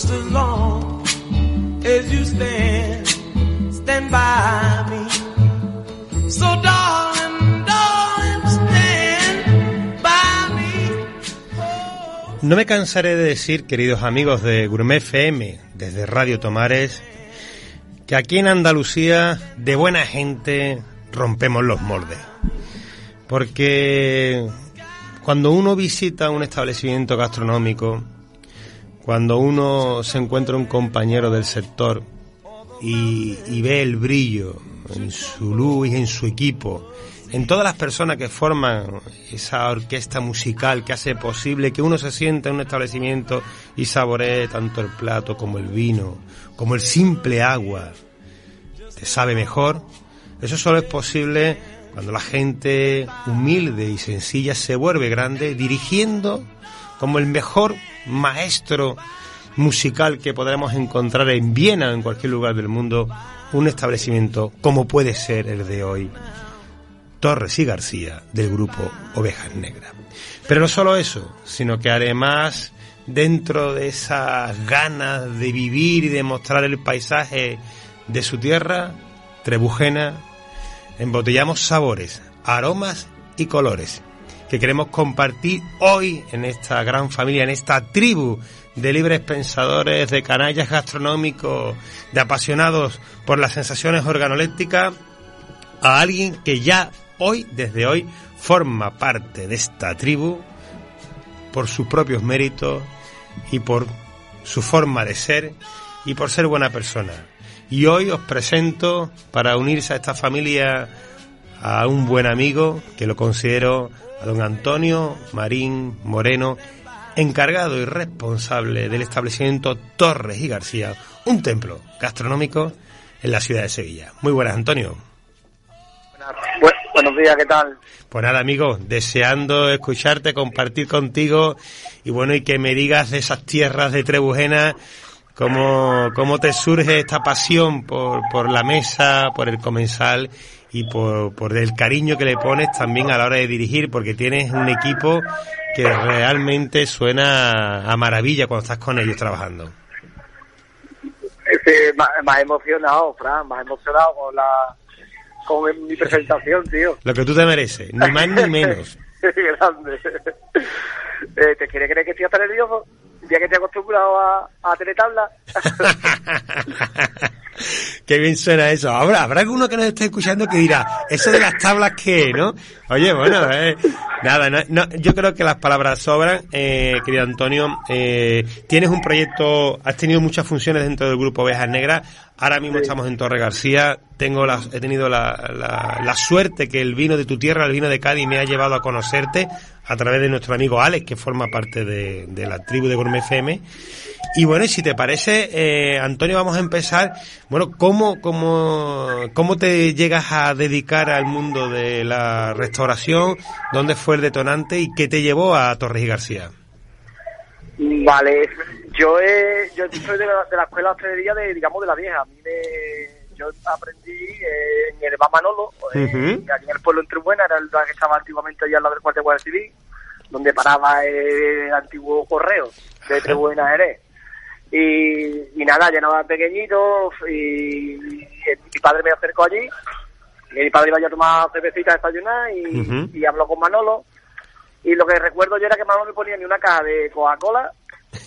So stand by me. No me cansaré de decir, queridos amigos de Gourmet FM, desde Radio Tomares, que aquí en Andalucía, de buena gente, rompemos los moldes. Porque cuando uno visita un establecimiento gastronómico, cuando uno se encuentra un compañero del sector y, ve el brillo en su luz y en su equipo, en todas las personas que forman esa orquesta musical que hace posible que uno se sienta en un establecimiento y saboree tanto el plato como el vino, como el simple agua, te sabe mejor. Eso solo es posible cuando la gente humilde y sencilla se vuelve grande dirigiendo como el mejor maestro musical que podremos encontrar en Viena o en cualquier lugar del mundo un establecimiento como puede ser el de hoy. Torres y García del grupo Ovejas Negras. Pero no solo eso, sino que además dentro de esas ganas de vivir y de mostrar el paisaje de su tierra, Trebujena, embotellamos sabores, aromas y colores que queremos compartir hoy en esta gran familia, en esta tribu de libres pensadores, de canallas gastronómicos, de apasionados por las sensaciones organolépticas, a alguien que ya hoy, desde hoy, forma parte de esta tribu por sus propios méritos y por su forma de ser y por ser buena persona. Y hoy os presento para unirse a esta familia a un buen amigo que lo considero a don Antonio Marín Moreno, encargado y responsable del establecimiento Torres y García, un templo gastronómico en la ciudad de Sevilla. Muy buenas, Antonio. Bu- buenos días, ¿qué tal? Pues nada, amigo, deseando escucharte, compartir contigo y bueno, y que me digas de esas tierras de Trebujena, cómo, cómo te surge esta pasión por, por la mesa, por el comensal y por, por el cariño que le pones también a la hora de dirigir, porque tienes un equipo que realmente suena a maravilla cuando estás con ellos trabajando. Este, más, más emocionado, Fran, más emocionado con la con mi presentación, tío. Lo que tú te mereces, ni más ni menos. Grande. Eh, ¿Te quiere creer que estoy hasta nervioso? Ya que estoy acostumbrado a, a tener tabla. Qué bien suena eso. Ahora, habrá alguno que nos esté escuchando que dirá, eso de las tablas qué, ¿no? Oye, bueno, eh, nada, no, no, yo creo que las palabras sobran, eh, querido Antonio. Eh, tienes un proyecto, has tenido muchas funciones dentro del grupo Ovejas Negras. Ahora mismo estamos en Torre García. Tengo la, he tenido la, la, la suerte que el vino de tu tierra, el vino de Cádiz, me ha llevado a conocerte a través de nuestro amigo Alex, que forma parte de, de la tribu de Gourmet FM. Y bueno, y si te parece, eh, Antonio, vamos a empezar. Bueno, ¿cómo, cómo, ¿cómo te llegas a dedicar al mundo de la restauración? ¿Dónde fue el detonante y qué te llevó a Torres y García? Vale, yo he, yo soy de la, de la escuela de hostelería de, digamos, de la vieja. A mí me, yo aprendí eh, en el Manolo, eh, Ujú. aquí en el pueblo de Tribuena, era el bar que estaba antiguamente allá al lado del cuartel de Guardia Civil, donde paraba el antiguo correo de Tribuena Jerez. Y, y nada, ya no era pequeñito y, y mi padre me acercó allí y mi padre iba a tomar cervecita a desayunar y, y habló con Manolo y lo que recuerdo yo era que Manolo me ponía ni una caja de Coca-Cola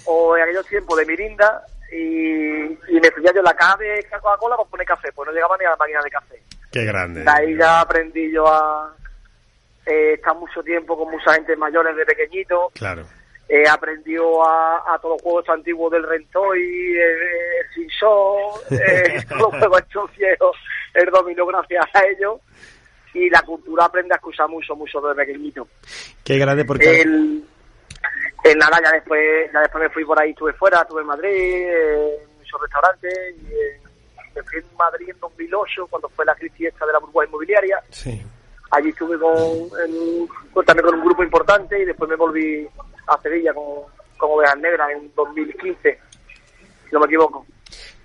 o en aquellos tiempos de Mirinda y, y me fui yo la caja de Coca-Cola para poner café, pues no llegaba ni a la máquina de café. Qué grande. De ahí ya aprendí yo a eh, estar mucho tiempo con mucha gente mayores de pequeñito, Claro. eh, aprendió a, a todos los juegos antiguos del Rentoy, el, el Sinsó, eh, todos los juegos estos viejos, el dominó gracias a ellos. Y la cultura aprende a escuchar mucho, mucho desde pequeñito. Qué grande porque... El, Pues nada, ya después, ya después me fui por ahí, estuve fuera, estuve en Madrid, eh, en muchos restaurantes, y eh, me fui en Madrid en 2008, cuando fue la crisis esta de la burbuja inmobiliaria. Sí. Allí estuve con, en- también con un grupo importante y después me volví a Sevilla con, con Ovejas Negras en 2015, si no me equivoco.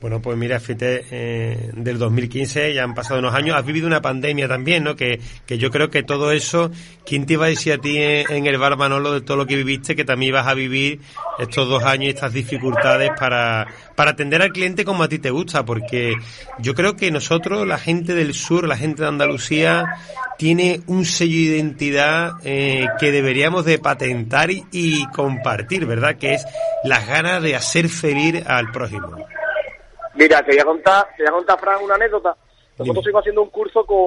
Bueno, pues mira, fíjate, eh, del 2015 ya han pasado unos años, has vivido una pandemia también, ¿no? Que, que yo creo que todo eso, ¿quién te iba a decir a ti en, en el bar Manolo de todo lo que viviste, que también ibas a vivir estos dos años y estas dificultades para, para atender al cliente como a ti te gusta? Porque yo creo que nosotros, la gente del sur, la gente de Andalucía, tiene un sello de identidad eh, que deberíamos de patentar y, y compartir, ¿verdad? Que es las ganas de hacer feliz al prójimo. Mira, te voy a contar, te voy a contar, Fran, una anécdota. Nosotros estuvimos haciendo un curso con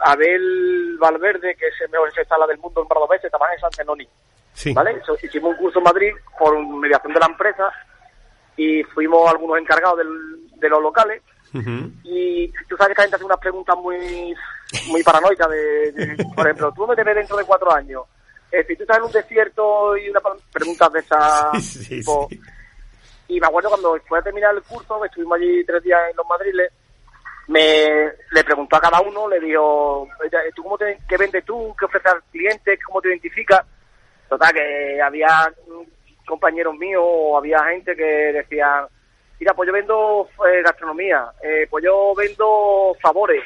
Abel Valverde, que es el mejor sala del mundo en Bardovese, trabaja en San Zenoni. Sí. ¿Vale? Hicimos un curso en Madrid por mediación de la empresa y fuimos algunos encargados del- de los locales. Y tú sabes que la gente hace unas preguntas muy, muy paranoicas de, de- por ejemplo, ¿tú dónde te ves dentro de cuatro años? Eh, si tú estás en un desierto y una preguntas de sí, tipo, sí. Y me acuerdo cuando después de terminar el curso, que estuvimos allí tres días en los Madriles, me le preguntó a cada uno, le dijo, "Oye, ¿tú cómo te, qué vendes tú? ¿Qué ofreces al cliente? ¿Cómo te identificas? Total, que había compañeros míos o había gente que decía, mira, pues yo vendo eh, gastronomía, eh, pues yo vendo sabores,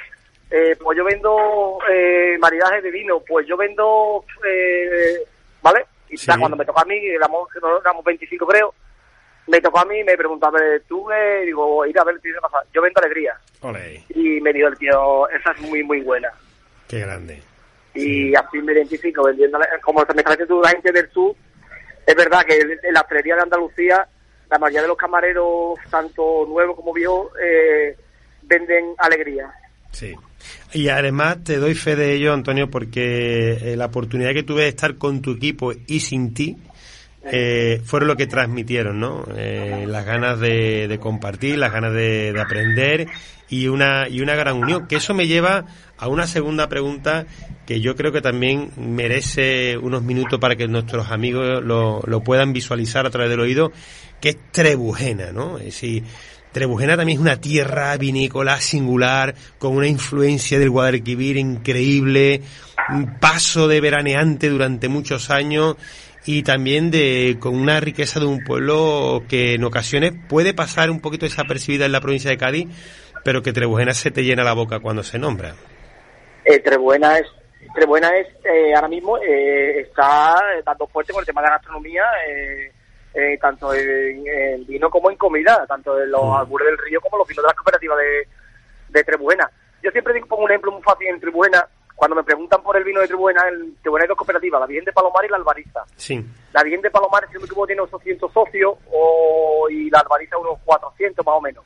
eh, pues yo vendo eh, maridaje de vino, pues yo vendo, eh, ¿vale? Y Sí. tal, cuando me tocó a mí, éramos, éramos 25 creo, me tocó a mí me preguntó, a ver, tú, eh, digo, ir a ver, tío, ¿qué pasa? Yo vendo alegría. Ole, Y me dijo el tío, esa es muy, muy buena. qué grande. Y así me identifico vendiendo, como me está diciendo la gente del sur, es verdad que en la hostelería de Andalucía, la mayoría de los camareros, tanto nuevos como viejos, eh, venden alegría. Sí. Y además te doy fe de ello, Antonio, porque eh, la oportunidad que tuve de estar con tu equipo y sin ti eh, fueron lo que transmitieron, ¿no? Eh, las ganas de, de compartir, las ganas de, de aprender y una, y una gran unión. Que eso me lleva a una segunda pregunta que yo creo que también merece unos minutos para que nuestros amigos lo, lo puedan visualizar a través del oído, que es Trebujena, ¿no? Es decir, Trebujena también es una tierra vinícola singular, con una influencia del Guadalquivir increíble, un paso de veraneante durante muchos años y también de con una riqueza de un pueblo que en ocasiones puede pasar un poquito desapercibida en la provincia de Cádiz, pero que Trebujena se te llena la boca cuando se nombra. Eh, Trebuena es, Trebuena es eh, ahora mismo eh, está dando fuerte con el tema de la gastronomía, eh, eh, tanto en, en vino como en comida, tanto en los Mm. albures del río como los vinos de las cooperativas de, de Trebuena. Yo siempre digo, pongo un ejemplo muy fácil en Trebuena. Cuando me preguntan por el vino de Trebuena, en Trebuena hay dos cooperativas, la Virgen de Palomar y la Albariza. Sí. La Virgen de Palomar, si no me equivoco, tiene 800 socios o, y la Albariza unos 400 más o menos.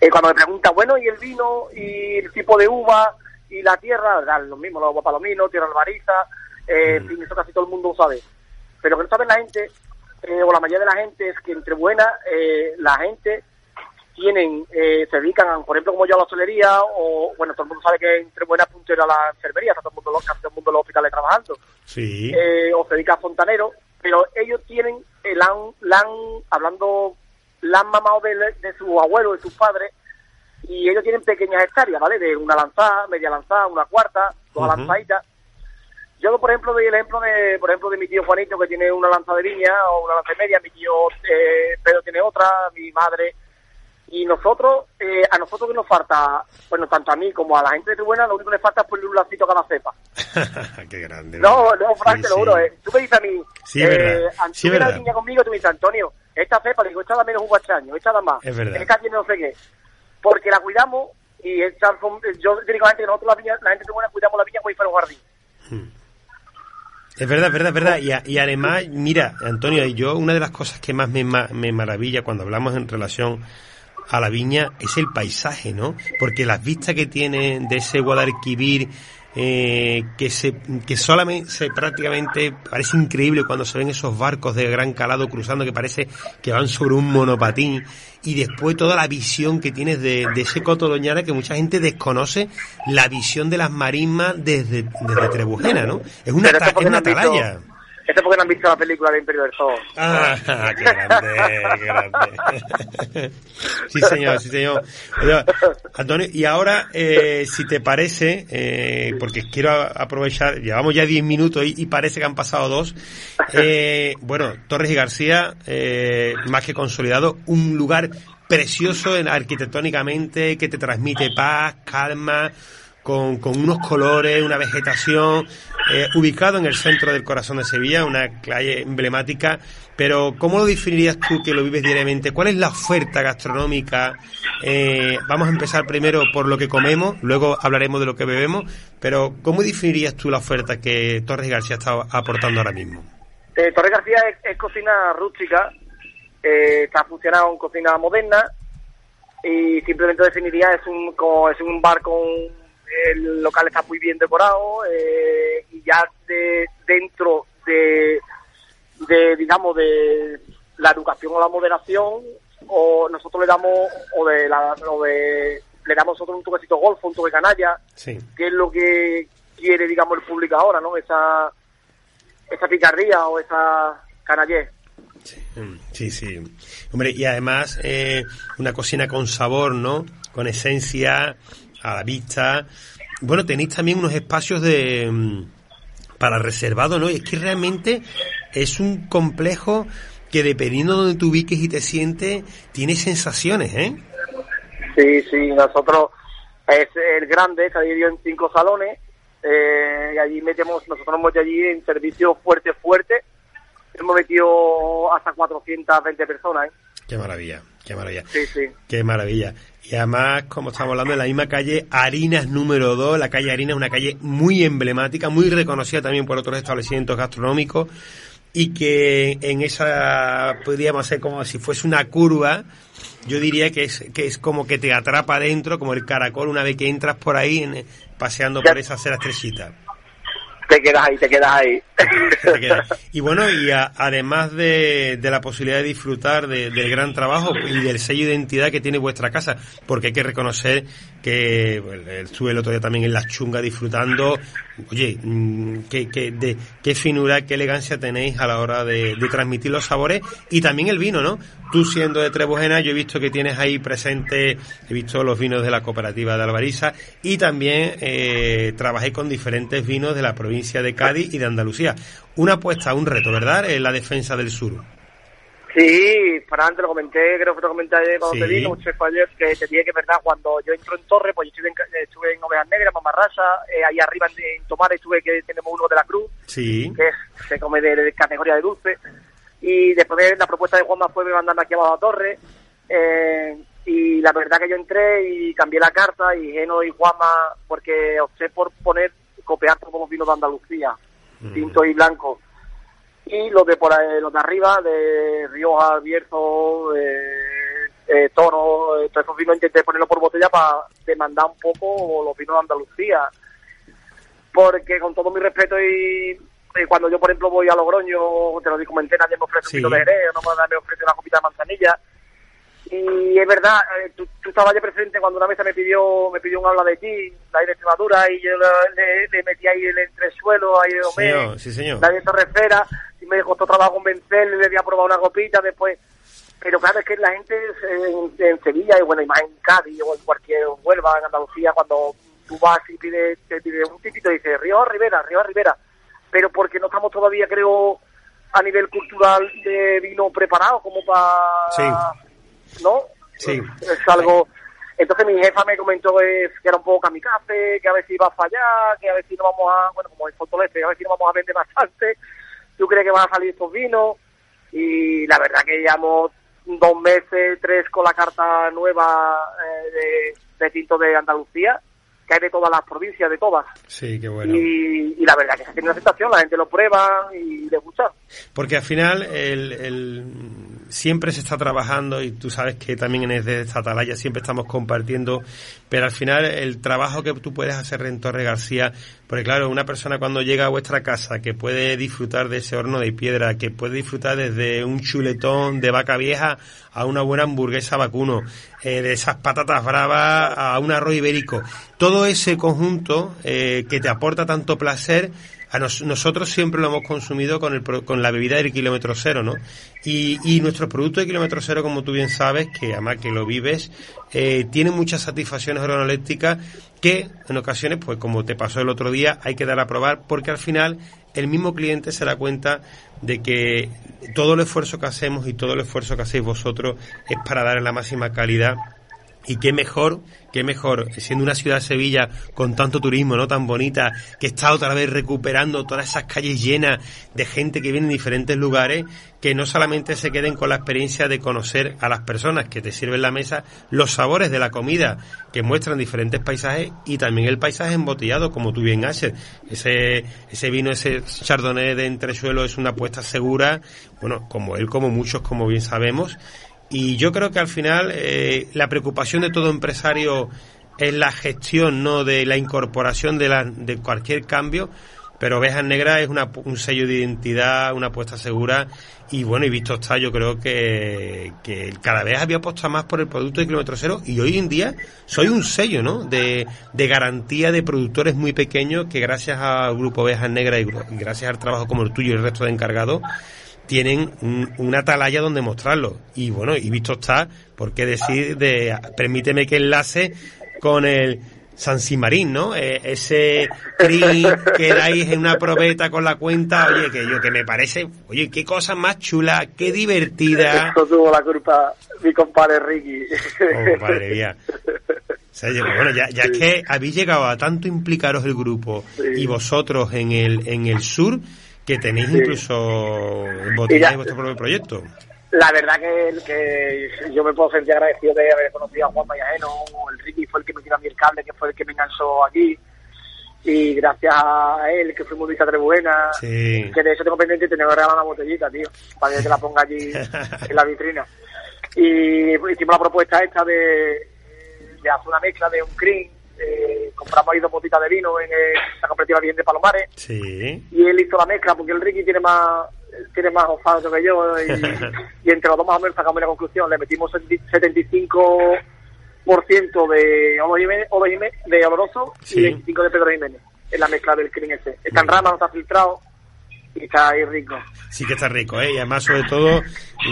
Eh, cuando me preguntan, bueno, ¿y el vino? ¿Y el tipo de uva? ¿Y la tierra? Lo mismo, la uva palomino, tierra albariza, eh, en fin, eso casi todo el mundo lo sabe. Pero que no sabe la gente, eh, o la mayoría de la gente, es que entre buenas, eh, la gente tienen, eh, se dedican, por ejemplo, como yo a la hostelería, o, bueno, todo el mundo sabe que entre buenas puntero a la enfermería, está todo el mundo, los- todo el mundo los hospitales trabajando Sí. eh, o se dedica a fontanero, pero ellos tienen, eh, la han, la han- hablando, la han mamado de, de sus abuelos, de sus padres, y ellos tienen pequeñas hectáreas, ¿vale? De una lanzada, media lanzada, una cuarta, dos Ujú. lanzaditas. Yo, por ejemplo, doy el ejemplo de, por ejemplo, de mi tío Juanito, que tiene una lanza de viña o una lanza y media, mi tío eh, Pedro tiene otra, mi madre. Y nosotros, eh, a nosotros que nos falta, bueno, tanto a mí como a la gente de Tribuena, lo único que le falta es ponerle un lacito a cada cepa. Qué grande. No, no, Frank, Sí, te lo sí. juro. Eh. Tú me dices a mí, Sí, es verdad. An- Sí, tú es vienes a la verdad. viña conmigo, tú me dices, Antonio, esta cepa, le digo, esta da menos un guachaño, esta da más. Es verdad. Esta tiene no sé qué. Porque la cuidamos y esta, yo digo a la gente que nosotros la, viña, la gente de buena cuidamos la viña como si fuera un jardín. Es verdad, es verdad, es verdad. Y, a- y además, mira, Antonio, y yo una de las cosas que más me, me maravilla cuando hablamos en relación a la viña es el paisaje, ¿no? Porque las vistas que tiene de ese Guadalquivir, eh, que se que solamente se prácticamente parece increíble cuando se ven esos barcos de gran calado cruzando que parece que van sobre un monopatín y después toda la visión que tienes de, de ese Coto Doñana que mucha gente desconoce la visión de las marismas desde, desde Trebujena, ¿no? Es una, es una visto- atalaya. Este es porque no han visto la película de Imperio del Sol. Ah, qué grande, qué grande. Sí, señor, sí, señor. Oye, Antonio, y ahora, eh, si te parece, eh, porque quiero aprovechar, llevamos ya 10 minutos y, y parece que han pasado dos. Eh, bueno, Torres y García, eh, más que consolidado, un lugar precioso en- arquitectónicamente que te transmite paz, calma, con, con unos colores, una vegetación, eh, ubicado en el centro del corazón de Sevilla, una calle emblemática, pero ¿cómo lo definirías tú que lo vives diariamente? ¿Cuál es la oferta gastronómica? Eh, vamos a empezar primero por lo que comemos, luego hablaremos de lo que bebemos, pero ¿cómo definirías tú la oferta que Torres García está aportando ahora mismo? Eh, Torre García es, cocina rústica, está funcionando en cocina moderna y simplemente definiría es un como es un bar con el local está muy bien decorado eh, y ya de dentro de, de digamos de la educación o la moderación o nosotros le damos o de la o de le damos nosotros un toquecito golfo, un toque canalla, Sí. que es lo que quiere digamos el público ahora, ¿no? Esa esa picardía o esa canallé. Mm, Sí, sí. Hombre, y además eh, una cocina con sabor, ¿no? Con esencia, a la vista. Bueno, tenéis también unos espacios de mm, para reservado, ¿no? Y es que realmente es un complejo que dependiendo de donde te ubiques y te sientes, tiene sensaciones, ¿eh? Sí, sí, nosotros es el grande, está dividido en cinco salones eh, y allí metemos, nosotros hemos allí en servicio fuerte, fuerte, hemos metido hasta 420 personas, ¿eh? Qué maravilla, qué maravilla. Sí, sí. Qué maravilla. Y además, como estamos hablando, en la misma calle Harinas número 2, la calle Harinas es una calle muy emblemática, muy reconocida también por otros establecimientos gastronómicos y que en esa podríamos hacer como si fuese una curva, yo diría que es que es como que te atrapa adentro, como el caracol una vez que entras por ahí en- paseando por esa acera estrechita. Te quedas ahí, te quedas ahí. Y bueno, y a- además de, de la posibilidad de disfrutar de- del gran trabajo y del sello de identidad que tiene vuestra casa, porque hay que reconocer que estuve el otro día también en Las Chungas disfrutando, oye, mm, qué, qué, de, qué finura, qué elegancia tenéis a la hora de, transmitir los sabores y también el vino, ¿no? Tú siendo de Trebujena, yo he visto que tienes ahí presente, he visto los vinos de la cooperativa de Alvariza y también eh, trabajé con diferentes vinos de la provincia de Cádiz y de Andalucía. Una apuesta, un reto, ¿verdad? En la defensa del sur. Sí, Fran, te lo comenté, creo que te lo comenté ayer cuando Sí. te vi, un chef ayer, que te dije que, verdad, cuando yo entro en Torre, pues yo estuve en, ca- estuve en Ovejas Negras, Mamarrasa, eh, ahí arriba en, en Tomares estuve que tenemos uno de la Cruz, Sí. que es- se come de, de categoría de dulce. Y después de la propuesta de Juanma fue me mandarme aquí abajo a Torre. eh, y la verdad que yo entré y cambié la carta y Geno y Juanma, porque opté por poner, copiar todos los vinos de Andalucía, tinto y blanco. Y los de por ahí, los de arriba, de Rioja, Bierzo, eh, eh, Toro, eh, todos esos vinos intenté ponerlos por botella para demandar un poco los vinos de Andalucía porque con todo mi respeto y, y cuando yo por ejemplo voy a Logroño, te lo comenté, nadie me ofrece Sí. un vino de Jerez, no me, me ofrece una copita de manzanilla. Y es verdad, eh, tú, tú estabas ya presente cuando una mesa me pidió me pidió un habla de ti, la de Extremadura, y yo le, le- metí ahí el entresuelo, ahí de Señor, Omé, sí, señor. la de Torrefera, y me costó trabajo convencerle, le di a probar una copita después. Pero claro, es que la gente en, en Sevilla, y bueno, y más en Cádiz, o en cualquier Huelva, en Andalucía, cuando tú vas y pides, te pides un tipito y dices Río Rivera, Río Rivera. Pero porque no estamos todavía, creo, a nivel cultural de vino preparado como para... Sí. ¿No? Sí. Es algo... Entonces mi jefa me comentó que, que era un poco kamikaze, que a ver si iba a fallar, que a ver si no vamos a... Bueno, como en Fortaleza, a ver si no vamos a vender bastante. ¿Tú crees que van a salir estos vinos? Y la verdad que llevamos dos meses, tres con la carta nueva eh, de, de tinto de Andalucía, que hay de todas las provincias, de todas. Sí, qué bueno. Y, y la verdad que se tiene una aceptación, la gente lo prueba y le gusta. Porque al final el, el- siempre se está trabajando y tú sabes que también en desde esta atalaya siempre estamos compartiendo, pero al final el trabajo que tú puedes hacer en Torre García, porque claro, una persona cuando llega a vuestra casa que puede disfrutar de ese horno de piedra, que puede disfrutar desde un chuletón de vaca vieja a una buena hamburguesa vacuno, eh, de esas patatas bravas a un arroz ibérico, todo ese conjunto eh, que te aporta tanto placer a nosotros siempre lo hemos consumido con, el, con la bebida del kilómetro cero, ¿no? Y, y nuestros productos de kilómetro cero, como tú bien sabes, que además que lo vives, eh, tienen muchas satisfacciones organolépticas que en ocasiones, pues como te pasó el otro día, hay que dar a probar porque al final el mismo cliente se da cuenta de que todo el esfuerzo que hacemos y todo el esfuerzo que hacéis vosotros es para dar la máxima calidad y qué mejor, qué mejor, siendo una ciudad de Sevilla con tanto turismo, ¿no? Tan bonita, que está otra vez recuperando todas esas calles llenas de gente que viene de diferentes lugares, que no solamente se queden con la experiencia de conocer a las personas que te sirven la mesa, los sabores de la comida que muestran diferentes paisajes y también el paisaje embotellado, como tú bien haces. Ese, ese vino, ese chardonnay de entresuelo es una apuesta segura, bueno, como él, como muchos, como bien sabemos, y yo creo que al final eh, la preocupación de todo empresario es la gestión, no de la incorporación de, la, de cualquier cambio. Pero Ovejas Negras es una, un sello de identidad, una apuesta segura. Y bueno, y visto está, yo creo que, cada vez había apostado más por el producto de kilómetro cero. Y hoy en día soy un sello, ¿no? De, de garantía de productores muy pequeños que gracias al grupo Ovejas Negras y gracias al trabajo como el tuyo y el resto de encargados, tienen una atalaya donde mostrarlo. Y bueno, y visto está, ¿por qué decir de, permíteme que enlace con el San Simarín, ¿no? Eh, ese crin que dais en una probeta con la cuenta, oye, que yo que me parece, oye, qué cosa más chula, qué divertida. Eso tuvo la culpa mi compadre Ricky. Oh, madre mía. bueno, ya, ya es que habéis llegado a tanto implicaros el grupo y vosotros en el, en el sur, que tenéis incluso en vuestro propio proyecto. La verdad que, que, yo me puedo sentir agradecido de haber conocido a Juan Mayajeno, el Ricky fue el que me tiró a mí el cable, que fue el que me enganchó aquí, y gracias a él, que fuimos vista buena, sí. que de eso tengo pendiente y que regalar una botellita, tío, para que te la ponga allí en la vitrina. Y hicimos la propuesta esta de, de hacer una mezcla de un cream, eh, compramos ahí dos botitas de vino en la cooperativa bien de Palomares. Sí. Y él hizo la mezcla porque el Ricky tiene más tiene más que yo y, entre los dos más o menos sacamos la conclusión. Le metimos 75% de Olo Jiménez, de Oloroso y 25 de Pedro Jiménez en la mezcla del crin ese. Está en rama, no está filtrado y está ahí rico. Sí que está rico, ¿eh? Y además, sobre todo,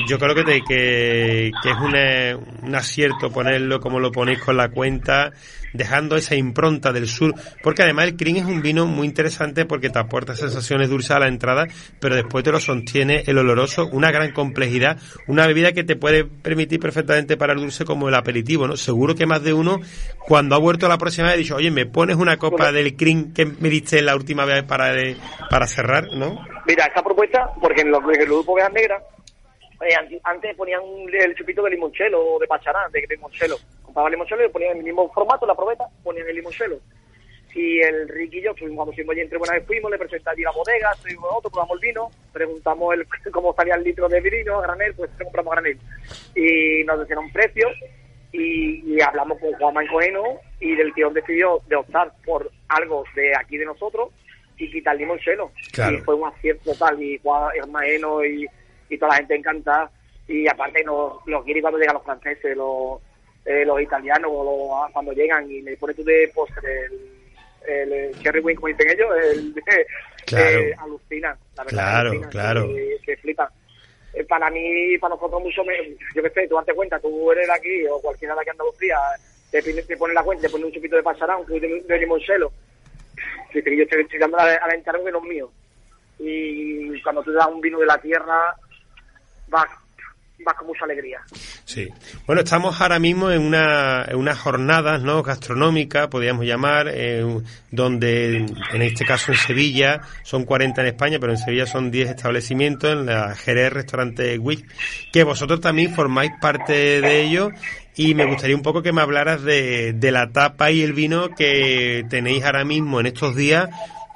yo creo que, te, que, que es un acierto ponerlo como lo ponéis con la cuenta, dejando esa impronta del sur, porque además el crin es un vino muy interesante porque te aporta sensaciones dulces a la entrada, pero después te lo sostiene el oloroso, una gran complejidad, una bebida que te puede permitir perfectamente para el dulce como el aperitivo, ¿no? Seguro que más de uno, cuando ha vuelto a la próxima vez, ha dicho, oye, ¿me pones una copa del crin que me diste la última vez para, para cerrar, no? Mira, esta propuesta, porque en, los, en el grupo Vean Negra, eh, antes ponían el chupito de limonchelo o de pacharán, de limonchelo. Compraban limonchelo y ponían el mismo formato, la probeta, ponían el limonchelo. Y el Ricky y yo, cuando fuimos allí entre buenas vez fuimos, le presenté allí la bodega, estuvimos otro, probamos el vino, preguntamos el, cómo salía el litro de vino a granel, pues compramos granel. Y nos decían un precio y, hablamos con Juan Mancojeno y del tío decidió de optar por algo de aquí de nosotros y quitar el limonchelo. Y fue un acierto total y Juan Hermaeno y, y toda la gente encantada. Y aparte los, los cuando llegan los franceses, los, eh, los italianos, ah, cuando llegan y me pones tú de postre el, el, cherry wing, como dicen ellos, el, claro. eh, alucinan. La verdad, claro, alucinan, claro. Que, que flipan. Eh, para mí, para nosotros mucho, me, yo qué sé, tú date cuenta, tú eres de aquí o cualquiera de aquí Andalucía, te, te pones la cuenta, te pones un chupito de pasarán, un de, de limonchelo, yo estoy, estoy dando a la, que no es mío. Y cuando te das un vino de la tierra, vas, vas con mucha alegría. Sí. Bueno, estamos ahora mismo en una, en unas jornadas ¿no? gastronómicas, podríamos llamar, donde en este caso en Sevilla son 40 en España, pero en Sevilla son 10 establecimientos, en la Jerez Restaurante Wick, que vosotros también formáis parte de ello y me gustaría un poco que me hablaras de, de la tapa y el vino que tenéis ahora mismo en estos días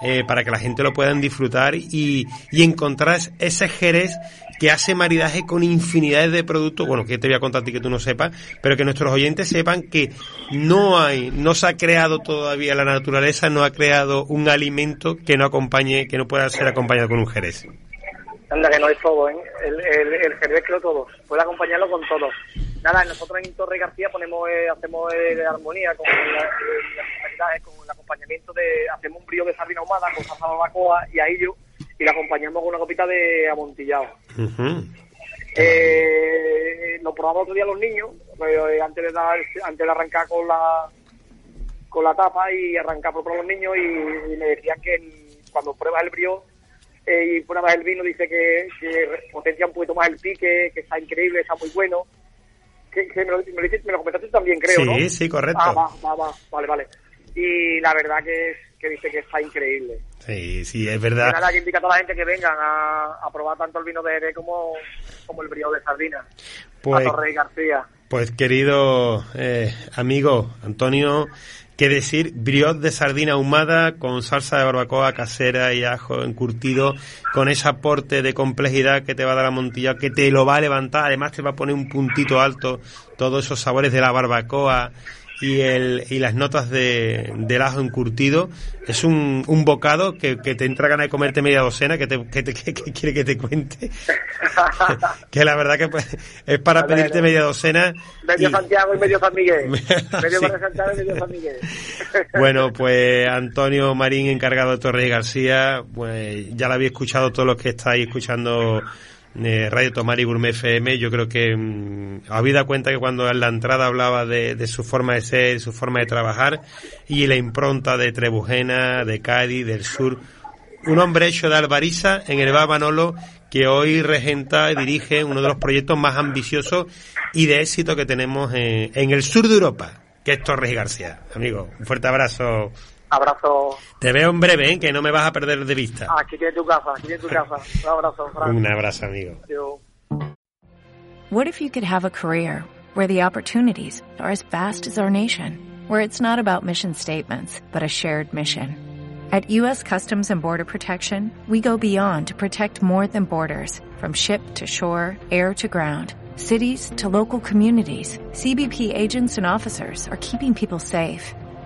eh, para que la gente lo puedan disfrutar y, y encontrar ese Jerez que hace maridaje con infinidades de productos, bueno, que te voy a contar a ti que tú no sepas, pero que nuestros oyentes sepan que no hay, no se ha creado todavía la naturaleza, no ha creado un alimento que no acompañe, que no pueda ser acompañado con un jerez. Anda, que no es todo, ¿eh? El, jerez creo todo, puede acompañarlo con todo nada, nosotros en Torre García ponemos, eh, hacemos eh, armonía con, la, con el acompañamiento de, hacemos un brío de sardina ahumada con salsa barbacoa y ahí yo y la acompañamos con una copita de amontillado. eh, lo probamos otro día los niños, eh, antes de dar, antes de arrancar con la con la tapa y arrancar por los niños y, me decían que cuando pruebas el brío eh, y pruebas el vino dice que, que, potencia un poquito más el pique, que está increíble, está muy bueno. Que, me, lo, me, lo, comentaste también, creo, sí, ¿no? Sí, sí, correcto. Ah, va, va, va, vale, vale. Y la verdad que es que dice que está increíble. Sí, sí, es verdad. Nada, que invita a toda la gente que vengan a, a probar tanto el vino de Jerez como, como el brío de sardina. Pues, a Torre García. Pues querido eh, amigo Antonio, qué decir, briot de sardina ahumada con salsa de barbacoa casera y ajo encurtido, con ese aporte de complejidad que te va a dar la montilla, que te lo va a levantar, además te va a poner un puntito alto todos esos sabores de la barbacoa y, el, y las notas de, del ajo encurtido. Es un, un bocado que, que te entra ganas de comerte media docena, que, te, que, te, que, quiere que te cuente. que la verdad que pues, es para pedirte media docena. Medio Santiago y medio San Miguel. medio sí. Santiago y medio San Miguel. bueno, pues Antonio Marín, encargado de Torres García, pues ya lo había escuchado todos los que estáis escuchando Radio Tomar y Gourmet FM, yo creo que mmm, habéis dado cuenta que cuando en la entrada hablaba de, de, su forma de ser, su forma de trabajar y la impronta de Trebujena, de Cádiz, del sur, un hombre hecho de Alvariza en el Bar Manolo que hoy regenta y dirige uno de los proyectos más ambiciosos y de éxito que tenemos en, en el sur de Europa, que es Torres García. Amigo, un fuerte abrazo. Abrazo. Te veo en breve, ¿eh? que no me vas a perder de vista. Aquí tienes tu casa, aquí tienes tu casa. Un abrazo, Frank. Un abrazo, amigo. Yo. What if you could have a career where the opportunities are as vast as our nation, where it's not about mission statements, but a shared mission? At U.S. Customs and Border Protection, we go beyond to protect more than borders, from ship to shore, air to ground. Cities to local communities, CBP agents and officers are keeping people safe.